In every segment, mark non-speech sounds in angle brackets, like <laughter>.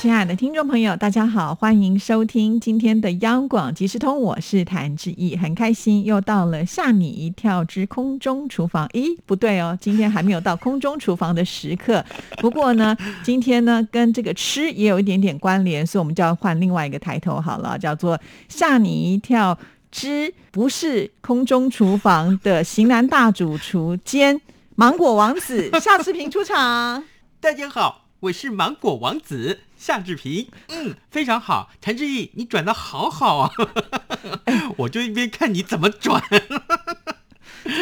亲爱的听众朋友，大家好，欢迎收听今天的央广即时通，我是谭志毅，很开心又到了吓你一跳之空中厨房。咦，不对哦，今天还没有到空中厨房的时刻。不过呢，今天呢跟这个吃也有一点点关联，所以我们就要换另外一个抬头好了，叫做吓你一跳之不是空中厨房的型男大主厨兼芒果王子夏志平出场。<laughs> 大家好，我是芒果王子夏志平。嗯，非常好，谭志毅，你转的好好啊！<laughs> <laughs> 我就一边看你怎么转。<laughs>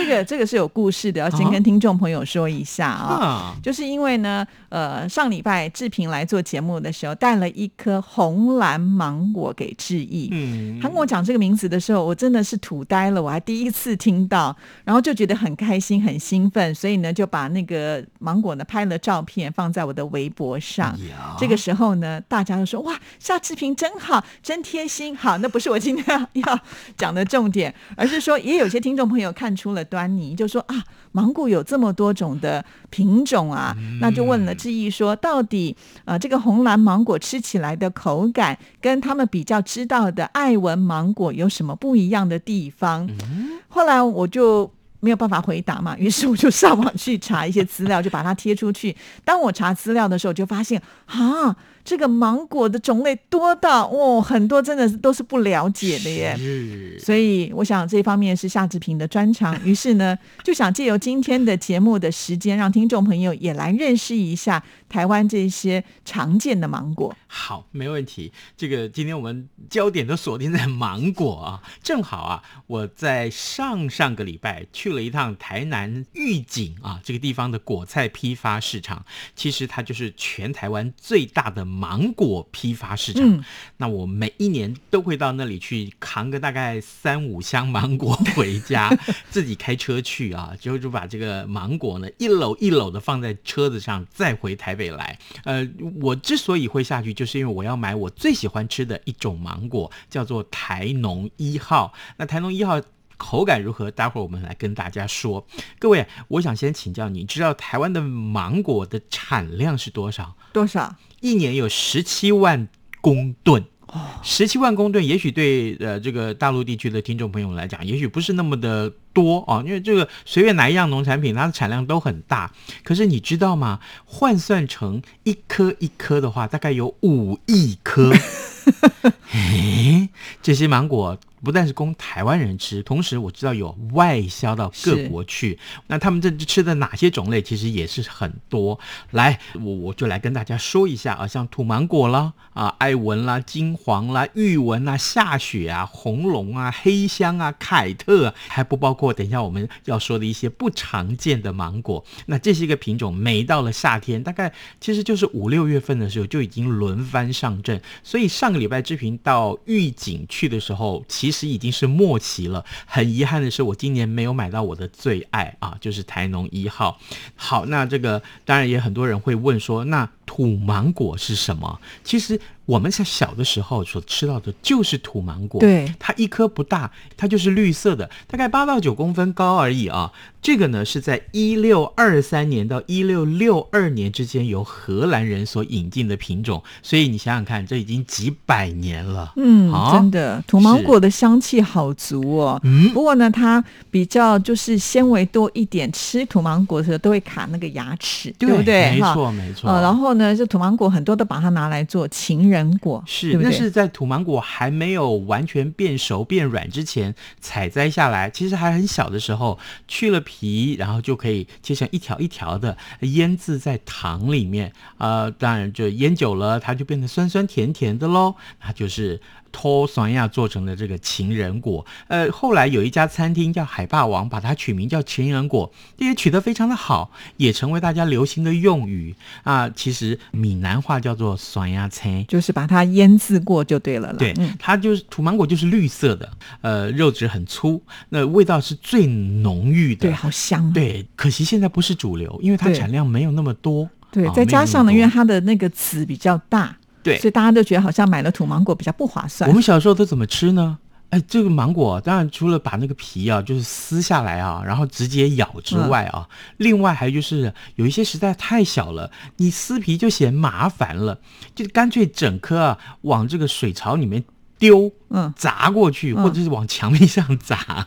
这个 <laughs> 这个是有故事的，要先跟听众朋友说一下啊，啊就是因为呢，呃，上礼拜志平来做节目的时候，带了一颗红蓝芒果给志毅。嗯他跟我讲这个名字的时候，我真的是土呆了，我还第一次听到，然后就觉得很开心、很兴奋，所以呢，就把那个芒果呢拍了照片放在我的微博上。这个时候呢，大家都说哇，夏志平真好，真贴心。好，那不是我今天要要讲的重点，而是说，也有些听众朋友看出了端倪，就说啊，芒果有这么多种的品种啊，那就问了志毅说，到底呃这个红蓝芒果吃起来的口感，跟他们比较知道的爱文芒果有什么不一样的地方？后来我就。没有办法回答嘛，于是我就上网去查一些资料，就把它贴出去。当我查资料的时候，就发现啊，这个芒果的种类多到哦，很多真的是都是不了解的耶。是所以我想这方面是夏志平的专长，于是呢，就想借由今天的节目的时间，让听众朋友也来认识一下台湾这些常见的芒果。好，没问题。这个今天我们焦点都锁定在芒果啊，正好啊，我在上上个礼拜去了一趟台南玉井啊这个地方的果菜批发市场，其实它就是全台湾最大的芒果批发市场。嗯那我每一年都会到那里去扛个大概三五箱芒果回家，<laughs> 自己开车去啊，之后就把这个芒果呢一篓一篓的放在车子上，再回台北来。呃，我之所以会下去，就是因为我要买我最喜欢吃的一种芒果，叫做台农一号。那台农一号。口感如何？待会儿我们来跟大家说。各位，我想先请教你，知道台湾的芒果的产量是多少？多少？一年有十七万公吨。十七万公吨，也许对呃这个大陆地区的听众朋友来讲，也许不是那么的多啊，因为这个随便哪一样农产品，它的产量都很大。可是你知道吗？换算成一颗一颗的话，大概有五亿颗。<laughs> 诶，这些芒果不但是供台湾人吃，同时我知道有外销到各国去。那他们这吃的哪些种类，其实也是很多。来，我我就来跟大家说一下啊，像土芒果啦，啊，艾文啦，金黄啦，玉文啦，下雪啊，红龙啊，黑香啊，凯特啊，还不包括等一下我们要说的一些不常见的芒果。那这些个品种，每到了夏天，大概其实就是五六月份的时候就已经轮番上阵。所以上个礼拜之平到玉井去的时候，其实已经是末期了。很遗憾的是，我今年没有买到我的最爱啊，就是台农一号。好，那这个当然也很多人会问说，那土芒果是什么？其实我们在小的时候所吃到的就是土芒果，对它一颗不大，它就是绿色的，大概八到九公分高而已啊。这个呢是在一六二三年到一六六二年之间由荷兰人所引进的品种，所以你想想看，这已经几百年了。嗯，啊真的，土芒果的香气好足哦。嗯不过呢，它比较就是纤维多一点，吃土芒果的时候都会卡那个牙齿，对不对？没错没错。呃，然后呢，这土芒果很多都把它拿来做情人果，是，对对？那是在土芒果还没有完全变熟变软之前采摘下来，其实还很小的时候，去了皮，然后就可以切成一条一条的，腌制在糖里面。呃，当然就腌久了，它就变得酸酸甜甜的喽，那就是。托酸亚做成的这个情人果，呃，后来有一家餐厅叫海霸王，把它取名叫情人果，这也取得非常的好，也成为大家流行的用语啊。其实闽南话叫做酸亚菜，就是把它腌制过就对了啦。对嗯，它就是土芒果，就是绿色的，呃，肉质很粗，那味道是最浓郁的。对，好香。对可惜现在不是主流，因为它产量没有那么多。对，啊再加上呢，因为它的那个籽比较大，对所以大家都觉得好像买了土芒果比较不划算我。们小时候都怎么吃呢？哎，这个芒果当然除了把那个皮啊，就是撕下来啊，然后直接咬之外啊，另外还有就是有一些实在太小了，你撕皮就嫌麻烦了，就干脆整颗啊往这个水槽里面丢，嗯砸过去，嗯或者是往墙壁上砸。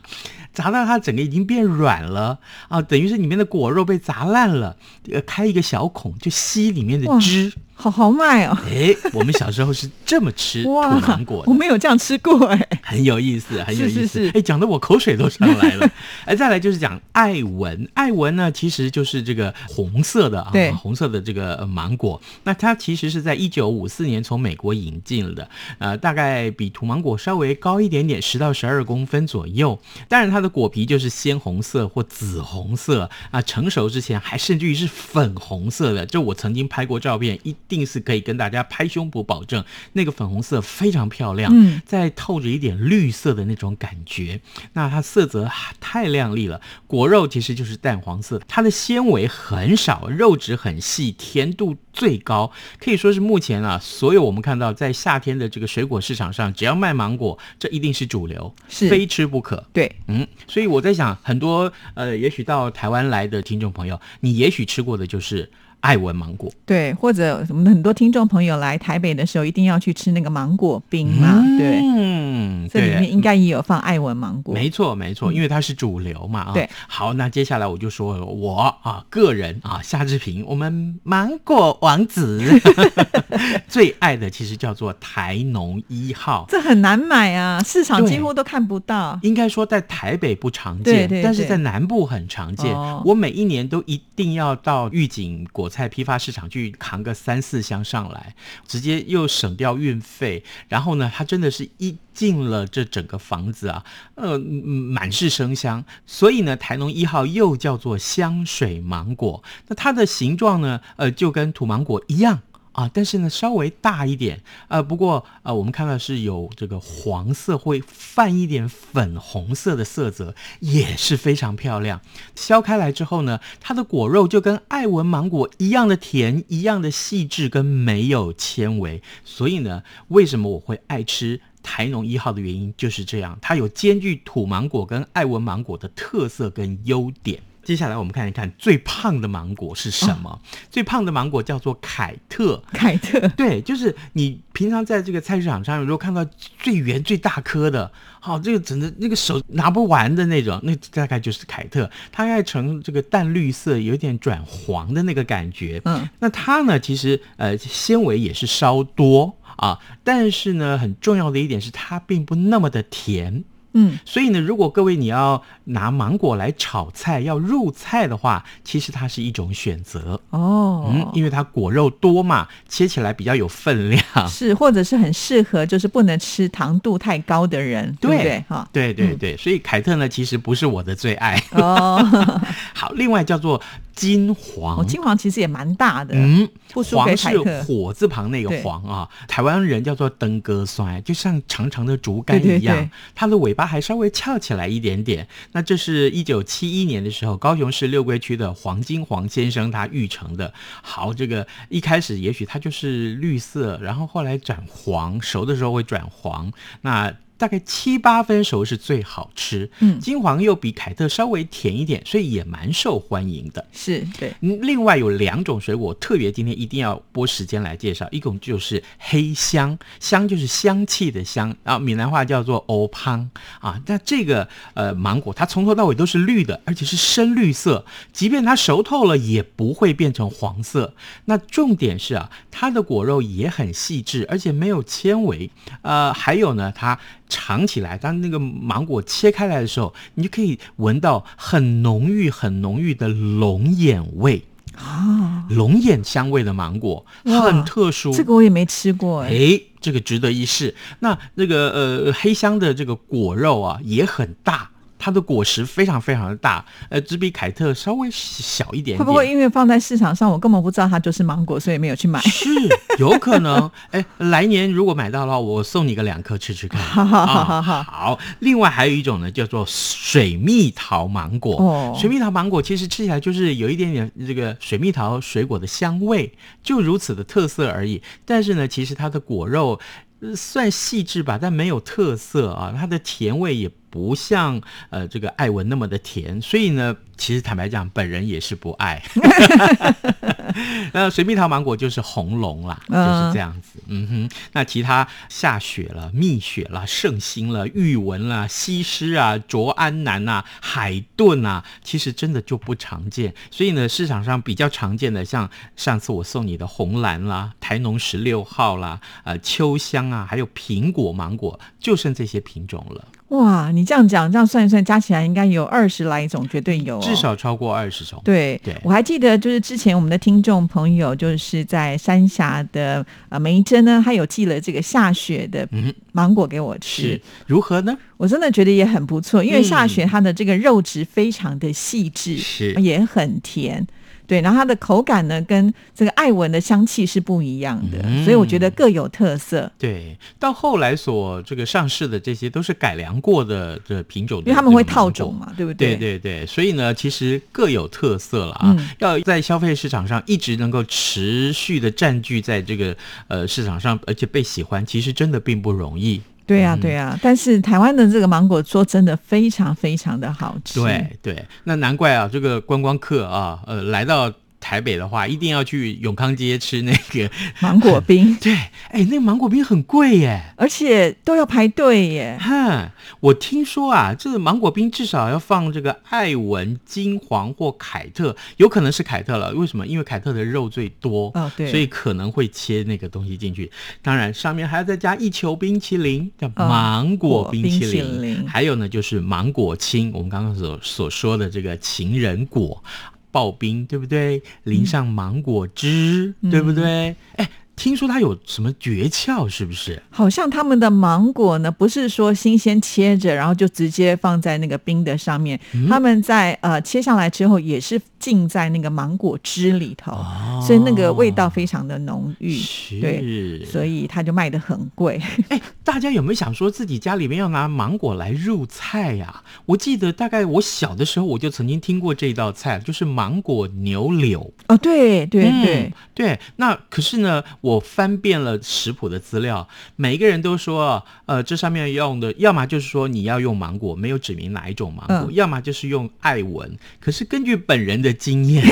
砸到它整个已经变软了啊，等于是里面的果肉被砸烂了，呃，开一个小孔就吸里面的汁。好豪迈哦！哎，我们小时候是这么吃 <laughs> 土芒果，的我。没有这样吃过哎。很有意思，很有意思。哎，讲的我口水都上来了。<laughs> 哎，再来就是讲艾文，艾文呢其实就是这个红色的啊，红色的这个呃芒果。那它其实是在一九五四年从美国引进的，呃，大概比土芒果稍微高一点点，十到十二公分左右。但是，它的果皮就是鲜红色或紫红色啊，成熟之前还甚至于是粉红色的。就我曾经拍过照片，一定是可以跟大家拍胸脯保证，那个粉红色非常漂亮。嗯，再透着一点绿色的那种感觉。那它色泽太亮丽了，果肉其实就是淡黄色，它的纤维很少，肉质很细，甜度最高，可以说是目前啊，所有我们看到在夏天的这个水果市场上，只要卖芒果，这一定是主流，是非吃不可。对，嗯，所以我在想，很多呃，也许到台湾来的听众朋友，你也许吃过的就是爱文芒果。对，或者我们很多听众朋友来台北的时候，一定要去吃那个芒果冰嘛，对，嗯，这里面应该也有放爱文芒果。没错，没错，因为它是主流嘛啊。对，好，那接下来我就说了，我啊个人啊夏志平，我们芒果王子 <laughs> 最爱的其实叫做台农一号。这很难买啊，市场几乎都看不到。应该说在台北不常见，对对对但是在南部很常见。哦我每一年都一定要到预警果菜批发市场去扛个三四箱上来，直接又省掉运费。然后呢，它真的是一进了这整个房子啊，呃，满是生香。所以呢，台农一号又叫做香水芒果。那它的形状呢，呃，就跟土芒果一样。啊，但是呢，稍微大一点，呃，不过呃，我们看到是有这个黄色会泛一点粉红色的色泽，也是非常漂亮。削开来之后呢，它的果肉就跟爱文芒果一样的甜，一样的细致跟没有纤维。所以呢，为什么我会爱吃？台农一号的原因就是这样，它有兼具土芒果跟爱文芒果的特色跟优点。接下来我们看一看最胖的芒果是什么？最胖的芒果叫做凯特。凯特，对，就是你平常在这个菜市场上，如果看到最圆最大颗的，好、这个整个那个手拿不完的那种，那大概就是凯特，它应该呈这个淡绿色，有点转黄的那个感觉。嗯，那它呢，其实呃纤维也是稍多啊，但是呢，很重要的一点是它并不那么的甜。嗯，所以呢，如果各位你要拿芒果来炒菜，要入菜的话，其实它是一种选择。哦，嗯，因为它果肉多嘛，切起来比较有分量。是，或者是很适合就是不能吃糖度太高的人，对不对？哈，对对对，所以凯特呢，其实不是我的最爱。哦，<laughs> 好，另外叫做金黄。哦，金黄其实也蛮大的，嗯，不输黄是。火字旁那个对黄啊，台湾人叫做登哥酸，就像长长的竹竿对对一样，对它的尾巴还稍微翘起来一点点。那这是一九七一年的时候，高雄市六龟区的黄金黄先生他育成的。好，这个一开始也许它就是绿色，然后后来转黄，熟的时候会转黄。那大概七八分熟是最好吃，嗯金黄又比凯特稍微甜一点，所以也蛮受欢迎的。是对，嗯，另外有两种水果，特别今天一定要拨时间来介绍。一种就是黑香，香就是香气的香，然后闽南话叫做欧胖啊。那这个呃芒果，它从头到尾都是绿的，而且是深绿色，即便它熟透了，也不会变成黄色。那重点是啊，它的果肉也很细致，而且没有纤维。呃，还有呢，它尝起来，当那个芒果切开来的时候，你就可以闻到很浓郁、很浓郁的龙眼味。啊，龙眼香味的芒果哇很特殊，这个我也没吃过哎。哎，这个值得一试。那那个呃黑香的这个果肉啊也很大。它的果实非常非常的大，呃，只比凯特稍微小一点点。会不会因为放在市场上，我根本不知道它就是芒果，所以没有去买？是有可能。<laughs> 哎，来年如果买到的话，我送你个两颗吃吃看。<laughs> 好好好好好，另外还有一种呢，叫做水蜜桃芒果。哦水蜜桃芒果其实吃起来就是有一点点这个水蜜桃水果的香味，就如此的特色而已。但是呢，其实它的果肉。算细致吧，但没有特色啊，它的甜味也不像呃这个艾文那么的甜，所以呢，其实坦白讲，本人也是不爱。<laughs> 那水蜜桃芒果就是红龙啦，就是这样子。嗯哼，那其他下雪了、蜜雪了、圣心了、玉文了、西施啊、卓安南啊、海顿啊，其实真的就不常见。所以呢，市场上比较常见的，像上次我送你的红蓝啦、台农十六号啦、呃秋香啊，还有苹果芒果，就剩这些品种了，哇，你这样讲，这样算一算，加起来应该有二十来种，绝对有、哦，至少超过二十种。对，对。我还记得，就是之前我们的听众朋友，就是在三峡的呃梅珍呢，他有寄了这个下雪的嗯芒果给我吃，是。如何呢？我真的觉得也很不错，因为嗯下雪它的这个肉质非常的细致，是。也很甜。对，然后它的口感呢，跟这个艾文的香气是不一样的，嗯所以我觉得各有特色。对，到后来所这个上市的这些都是改良过的这品种，因为他们会套种。嘛，对不对对对对，所以呢，其实各有特色了啊。嗯要在消费市场上一直能够持续的占据在这个呃市场上，而且被喜欢，其实真的并不容易。对呀、对呀、但是台湾的这个芒果，说真的非常非常的好吃。对对，那难怪啊，这个观光客啊，呃，来到台北的话，一定要去永康街吃那个。<laughs> 芒果冰，<laughs> 对，哎，那个芒果冰很贵耶。而且都要排队耶。哈，我听说啊，这个芒果冰至少要放这个艾文、金黄或凯特，有可能是凯特了。为什么？因为凯特的肉最多，哦对所以可能会切那个东西进去。当然，上面还要再加一球冰淇淋，叫哦芒果冰淇。淋还有呢，就是芒果青，我们刚刚所所说的这个情人果。刨冰对不对？淋上芒果汁、对不对？哎、听说它有什么诀窍，是不是？好像他们的芒果呢，不是说新鲜切着，然后就直接放在那个冰的上面，嗯他们在呃切下来之后，也是浸在那个芒果汁里头，哦所以那个味道非常的浓郁。是，对，所以它就卖的很贵。<laughs> 哎，大家有没有想说自己家里面要拿芒果来入菜呀、我记得大概我小的时候我就曾经听过这道菜，就是芒果牛柳。哦，对对嗯对，对，那可是呢，我翻遍了食谱的资料，每一个人都说，呃，这上面用的，要么就是说你要用芒果，没有指明哪一种芒果，嗯要么就是用艾文。可是根据本人的经验，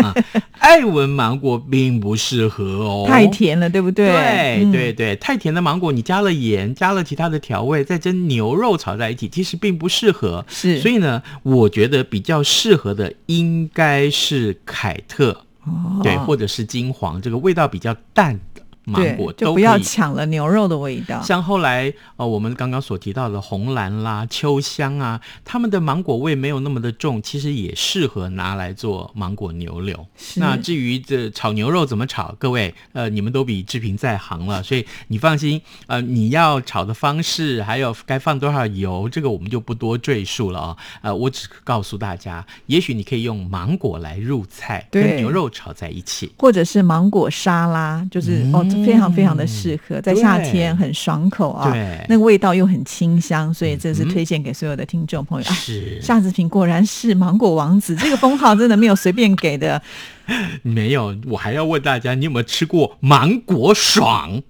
<laughs> 艾文芒果并不适合哦，太甜了，对不对？对嗯对对，太甜的芒果，你加了盐，加了其他的调味，再跟牛肉炒在一起，其实并不适合。是，所以呢，我觉得比较适合的应该是凯特，哦。对，或者是金黄，这个味道比较淡。的芒对果就不要。抢了牛肉的味道。像后来呃，我们刚刚所提到的红蓝啦、秋香啊，它们的芒果味没有那么的重，其实也适合拿来做芒果牛柳。那至于这炒牛肉怎么炒，各位呃，你们都比志平在行了，所以你放心，呃，你要炒的方式，还有该放多少油，这个我们就不多赘述了啊、呃，我只告诉大家，也许你可以用芒果来入菜，跟牛肉炒在一起。或者是芒果沙拉，就是、哦，这非常非常的适合，在夏天很爽口啊，那个味道又很清香，所以这是推荐给所有的听众朋友。啊，是夏志平果然是芒果王子，这个封号真的没有随便给的。<laughs> 没有，我还要问大家，你有没有吃过芒果爽？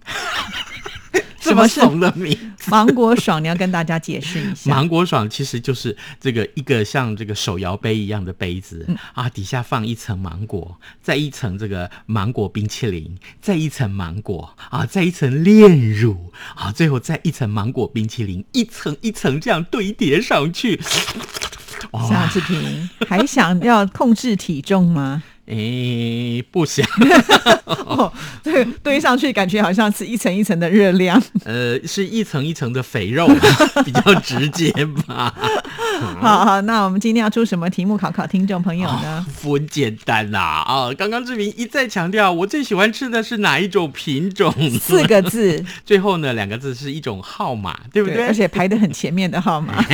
这么什么是怂的名字。芒果爽，你要跟大家解释一下。芒果爽其实就是这个一个像这个手摇杯一样的杯子、嗯啊，底下放一层芒果，再一层这个芒果冰淇淋，再一层芒果啊，再一层炼乳啊，最后再一层芒果冰淇淋，一层一层这样堆叠上去。哇夏志平还想要控制体重吗？哎，不想，<laughs> 哦，对，堆上去感觉好像是一层一层的热量。<laughs> 呃，是一层一层的肥肉，<laughs> 比较直接吧。好好，那我们今天要出什么题目考考听众朋友呢？很简单啦啊！刚刚志明一再强调，我最喜欢吃的是哪一种品种？四个字，最后呢两个字是一种号码，对不对？而且排的很前面的号码。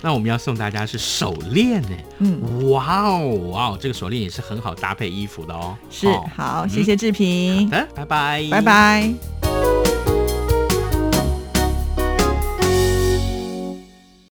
那我们要送大家是手链呢。嗯，哇哦哇哦，这个手链也是很好搭配衣服的哦。是，好，谢谢志平。好的，拜拜，拜拜。